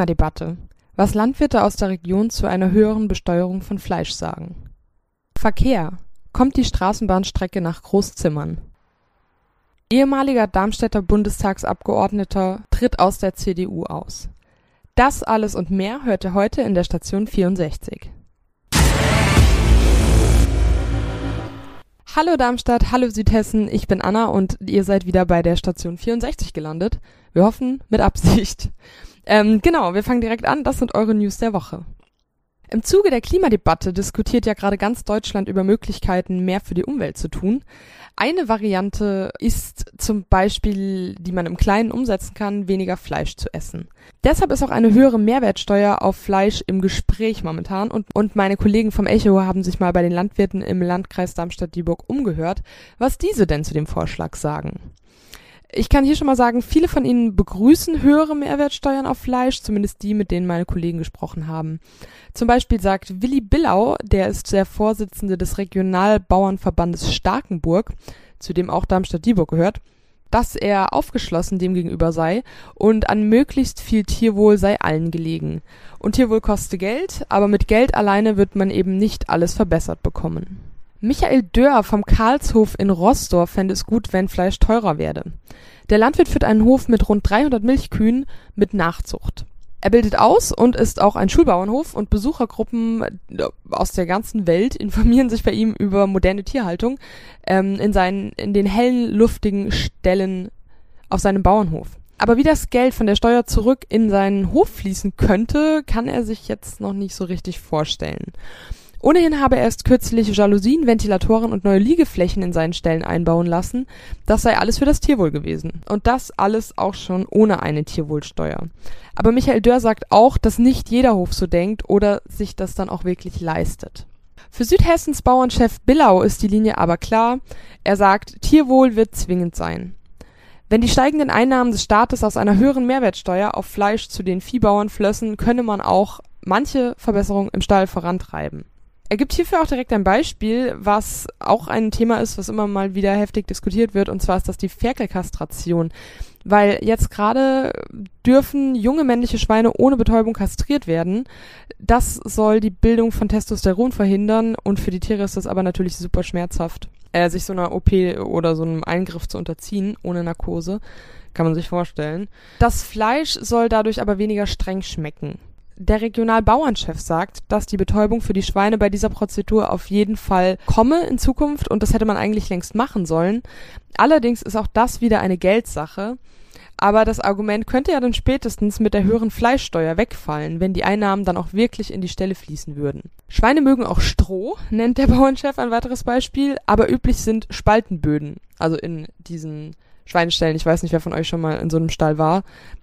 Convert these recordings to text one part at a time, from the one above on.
Klimadebatte. Was Landwirte aus der Region zu einer höheren Besteuerung von Fleisch sagen. Verkehr. Kommt die Straßenbahnstrecke nach Großzimmern. Ehemaliger Darmstädter Bundestagsabgeordneter tritt aus der CDU aus. Das alles und mehr hört ihr heute in der Station 64. Hallo Darmstadt, hallo Südhessen, ich bin Anna und ihr seid wieder bei der Station 64 gelandet. Wir hoffen, mit Absicht. Ähm, genau, wir fangen direkt an, das sind eure News der Woche. Im Zuge der Klimadebatte diskutiert ja gerade ganz Deutschland über Möglichkeiten, mehr für die Umwelt zu tun. Eine Variante ist zum Beispiel, die man im Kleinen umsetzen kann, weniger Fleisch zu essen. Deshalb ist auch eine höhere Mehrwertsteuer auf Fleisch im Gespräch momentan und, und meine Kollegen vom Echo haben sich mal bei den Landwirten im Landkreis Darmstadt-Dieburg umgehört, was diese denn zu dem Vorschlag sagen. Ich kann hier schon mal sagen, viele von Ihnen begrüßen höhere Mehrwertsteuern auf Fleisch, zumindest die, mit denen meine Kollegen gesprochen haben. Zum Beispiel sagt Willi Billau, der ist der Vorsitzende des Regionalbauernverbandes Starkenburg, zu dem auch Darmstadt-Dieburg gehört, dass er aufgeschlossen dem gegenüber sei und an möglichst viel Tierwohl sei allen gelegen. Und Tierwohl koste Geld, aber mit Geld alleine wird man eben nicht alles verbessert bekommen. Michael Dörr vom Karlshof in Rossdorf fände es gut, wenn Fleisch teurer werde. Der Landwirt führt einen Hof mit rund 300 Milchkühen mit Nachzucht. Er bildet aus und ist auch ein Schulbauernhof und Besuchergruppen äh, aus der ganzen Welt informieren sich bei ihm über moderne Tierhaltung ähm, in, seinen, in den hellen, luftigen Ställen auf seinem Bauernhof. Aber wie das Geld von der Steuer zurück in seinen Hof fließen könnte, kann er sich jetzt noch nicht so richtig vorstellen. Ohnehin habe er erst kürzlich Jalousien, Ventilatoren und neue Liegeflächen in seinen Ställen einbauen lassen. Das sei alles für das Tierwohl gewesen. Und das alles auch schon ohne eine Tierwohlsteuer. Aber Michael Dörr sagt auch, dass nicht jeder Hof so denkt oder sich das dann auch wirklich leistet. Für Südhessens Bauernchef Billau ist die Linie aber klar. Er sagt, Tierwohl wird zwingend sein. Wenn die steigenden Einnahmen des Staates aus einer höheren Mehrwertsteuer auf Fleisch zu den Viehbauern flössen, könne man auch manche Verbesserungen im Stall vorantreiben. Er gibt hierfür auch direkt ein Beispiel, was auch ein Thema ist, was immer mal wieder heftig diskutiert wird, und zwar ist das die Ferkelkastration. Weil jetzt gerade dürfen junge männliche Schweine ohne Betäubung kastriert werden. Das soll die Bildung von Testosteron verhindern und für die Tiere ist das aber natürlich super schmerzhaft. Äh, sich so einer OP oder so einem Eingriff zu unterziehen, ohne Narkose, kann man sich vorstellen. Das Fleisch soll dadurch aber weniger streng schmecken. Der Regionalbauernchef sagt, dass die Betäubung für die Schweine bei dieser Prozedur auf jeden Fall komme in Zukunft und das hätte man eigentlich längst machen sollen. Allerdings ist auch das wieder eine Geldsache. Aber das Argument könnte ja dann spätestens mit der höheren Fleischsteuer wegfallen, wenn die Einnahmen dann auch wirklich in die Stelle fließen würden. Schweine mögen auch Stroh, nennt der Bauernchef ein weiteres Beispiel, aber üblich sind Spaltenböden. Also in diesen Schweineställen. Ich weiß nicht, wer von euch schon mal in so einem Stall war.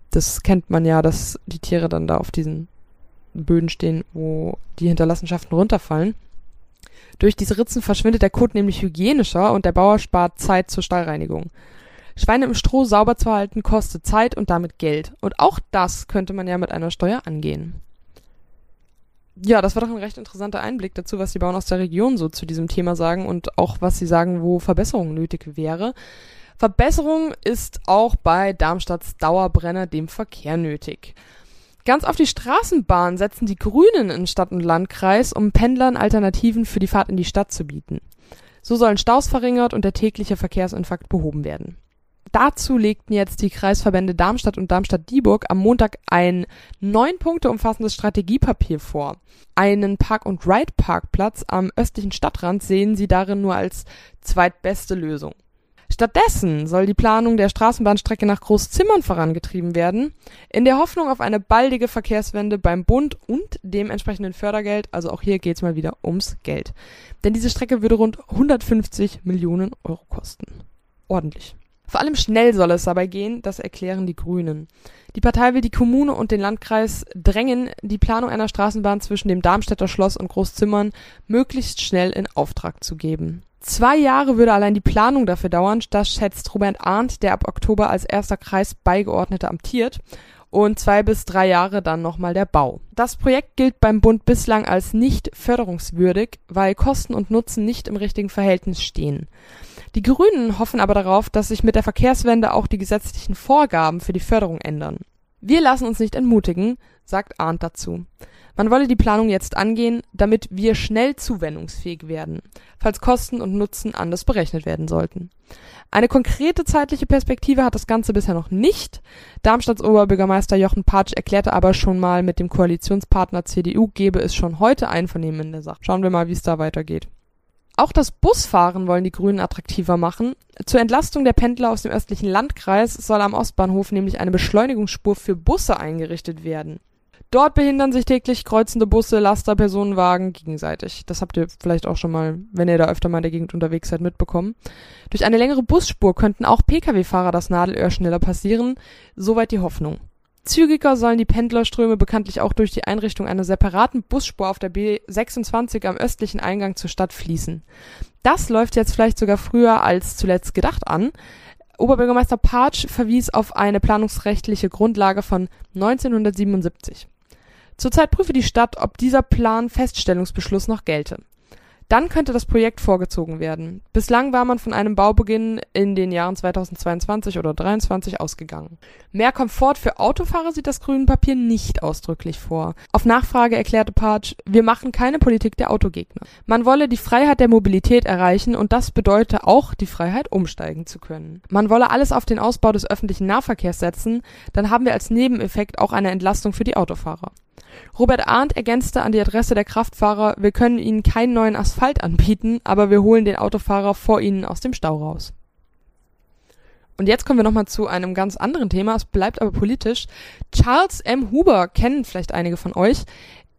Das kennt man ja, dass die Tiere dann da auf diesen Böden stehen, wo die Hinterlassenschaften runterfallen. Durch diese Ritzen verschwindet der Kot nämlich hygienischer und der Bauer spart Zeit zur Stallreinigung. Schweine im Stroh sauber zu halten kostet Zeit und damit Geld. Und auch das könnte man ja mit einer Steuer angehen. Ja, das war doch ein recht interessanter Einblick dazu, was die Bauern aus der Region so zu diesem Thema sagen und auch was sie sagen, wo Verbesserung nötig wäre. Verbesserung ist auch bei Darmstadts Dauerbrenner dem Verkehr nötig. Ganz auf die Straßenbahn setzen die Grünen in Stadt und Landkreis, um Pendlern Alternativen für die Fahrt in die Stadt zu bieten. So sollen Staus verringert und der tägliche Verkehrsinfarkt behoben werden. Dazu legten jetzt die Kreisverbände Darmstadt und Darmstadt-Dieburg am Montag ein neun Punkte umfassendes Strategiepapier vor. Einen Park-and-Ride-Parkplatz am östlichen Stadtrand sehen sie darin nur als zweitbeste Lösung. Stattdessen soll die Planung der Straßenbahnstrecke nach Großzimmern vorangetrieben werden, in der Hoffnung auf eine baldige Verkehrswende beim Bund und dem entsprechenden Fördergeld. Also auch hier geht's mal wieder ums Geld. Denn diese Strecke würde rund 150 Millionen Euro kosten. Ordentlich. Vor allem schnell soll es dabei gehen, das erklären die Grünen. Die Partei will die Kommune und den Landkreis drängen, die Planung einer Straßenbahn zwischen dem Darmstädter Schloss und Großzimmern möglichst schnell in Auftrag zu geben. Zwei Jahre würde allein die Planung dafür dauern, das schätzt Robert Arndt, der ab Oktober als erster Kreisbeigeordneter amtiert, und zwei bis drei Jahre dann nochmal der Bau. Das Projekt gilt beim Bund bislang als nicht förderungswürdig, weil Kosten und Nutzen nicht im richtigen Verhältnis stehen. Die Grünen hoffen aber darauf, dass sich mit der Verkehrswende auch die gesetzlichen Vorgaben für die Förderung ändern. Wir lassen uns nicht entmutigen, sagt Arndt dazu. Man wolle die Planung jetzt angehen, damit wir schnell zuwendungsfähig werden, falls Kosten und Nutzen anders berechnet werden sollten. Eine konkrete zeitliche Perspektive hat das Ganze bisher noch nicht. Darmstadts Oberbürgermeister Jochen Patsch erklärte aber schon mal, mit dem Koalitionspartner CDU gebe es schon heute Einvernehmen in der Sache. Schauen wir mal, wie es da weitergeht. Auch das Busfahren wollen die Grünen attraktiver machen. Zur Entlastung der Pendler aus dem östlichen Landkreis soll am Ostbahnhof nämlich eine Beschleunigungsspur für Busse eingerichtet werden. Dort behindern sich täglich kreuzende Busse, Laster, Personenwagen gegenseitig. Das habt ihr vielleicht auch schon mal, wenn ihr da öfter mal in der Gegend unterwegs seid, mitbekommen. Durch eine längere Busspur könnten auch Pkw-Fahrer das Nadelöhr schneller passieren. Soweit die Hoffnung. Zügiger sollen die Pendlerströme bekanntlich auch durch die Einrichtung einer separaten Busspur auf der B26 am östlichen Eingang zur Stadt fließen. Das läuft jetzt vielleicht sogar früher als zuletzt gedacht an. Oberbürgermeister Patsch verwies auf eine planungsrechtliche Grundlage von 1977. Zurzeit prüfe die Stadt, ob dieser Plan-Feststellungsbeschluss noch gelte. Dann könnte das Projekt vorgezogen werden. Bislang war man von einem Baubeginn in den Jahren 2022 oder 2023 ausgegangen. Mehr Komfort für Autofahrer sieht das grüne Papier nicht ausdrücklich vor. Auf Nachfrage erklärte Patsch, wir machen keine Politik der Autogegner. Man wolle die Freiheit der Mobilität erreichen und das bedeute auch die Freiheit, umsteigen zu können. Man wolle alles auf den Ausbau des öffentlichen Nahverkehrs setzen, dann haben wir als Nebeneffekt auch eine Entlastung für die Autofahrer. Robert Arndt ergänzte an die Adresse der Kraftfahrer, wir können ihnen keinen neuen Asphalt anbieten, aber wir holen den Autofahrer vor ihnen aus dem Stau raus. Und jetzt kommen wir nochmal zu einem ganz anderen Thema, es bleibt aber politisch. Charles M. Huber kennen vielleicht einige von euch.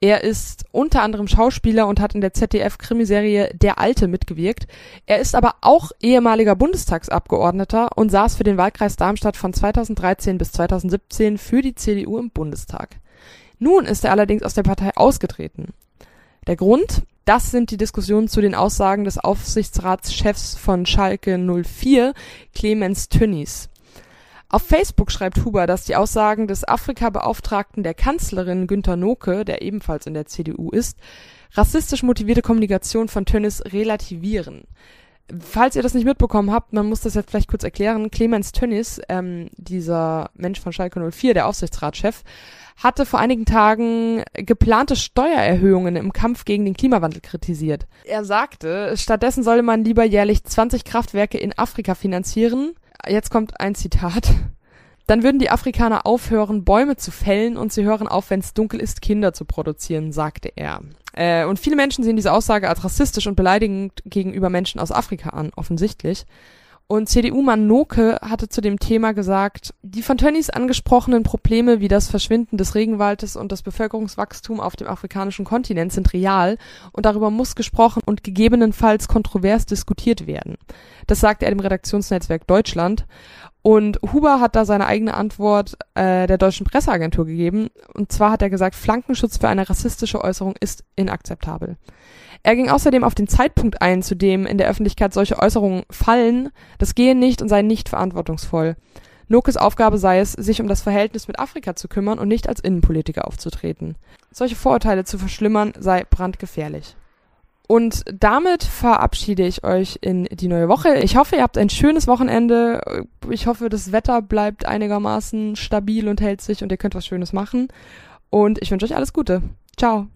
Er ist unter anderem Schauspieler und hat in der ZDF-Krimiserie Der Alte mitgewirkt. Er ist aber auch ehemaliger Bundestagsabgeordneter und saß für den Wahlkreis Darmstadt von 2013 bis 2017 für die CDU im Bundestag. Nun ist er allerdings aus der Partei ausgetreten. Der Grund? Das sind die Diskussionen zu den Aussagen des Aufsichtsratschefs von Schalke 04, Clemens Tönnies. Auf Facebook schreibt Huber, dass die Aussagen des Afrika-Beauftragten der Kanzlerin Günter Noke, der ebenfalls in der CDU ist, rassistisch motivierte Kommunikation von Tönnies relativieren. Falls ihr das nicht mitbekommen habt, man muss das jetzt vielleicht kurz erklären. Clemens Tönnies, ähm, dieser Mensch von Schalke 04, der Aufsichtsratschef, hatte vor einigen Tagen geplante Steuererhöhungen im Kampf gegen den Klimawandel kritisiert. Er sagte, stattdessen solle man lieber jährlich 20 Kraftwerke in Afrika finanzieren. Jetzt kommt ein Zitat. Dann würden die Afrikaner aufhören, Bäume zu fällen und sie hören auf, wenn es dunkel ist, Kinder zu produzieren, sagte er. Äh, und viele Menschen sehen diese Aussage als rassistisch und beleidigend gegenüber Menschen aus Afrika an, offensichtlich. Und CDU-Mann Noke hatte zu dem Thema gesagt, die von Tönnies angesprochenen Probleme wie das Verschwinden des Regenwaldes und das Bevölkerungswachstum auf dem afrikanischen Kontinent sind real und darüber muss gesprochen und gegebenenfalls kontrovers diskutiert werden. Das sagte er dem Redaktionsnetzwerk Deutschland. Und Huber hat da seine eigene Antwort äh, der deutschen Presseagentur gegeben. Und zwar hat er gesagt, Flankenschutz für eine rassistische Äußerung ist inakzeptabel. Er ging außerdem auf den Zeitpunkt ein, zu dem in der Öffentlichkeit solche Äußerungen fallen. Das gehe nicht und sei nicht verantwortungsvoll. Nokes Aufgabe sei es, sich um das Verhältnis mit Afrika zu kümmern und nicht als Innenpolitiker aufzutreten. Solche Vorurteile zu verschlimmern sei brandgefährlich. Und damit verabschiede ich euch in die neue Woche. Ich hoffe, ihr habt ein schönes Wochenende. Ich hoffe, das Wetter bleibt einigermaßen stabil und hält sich und ihr könnt was Schönes machen. Und ich wünsche euch alles Gute. Ciao.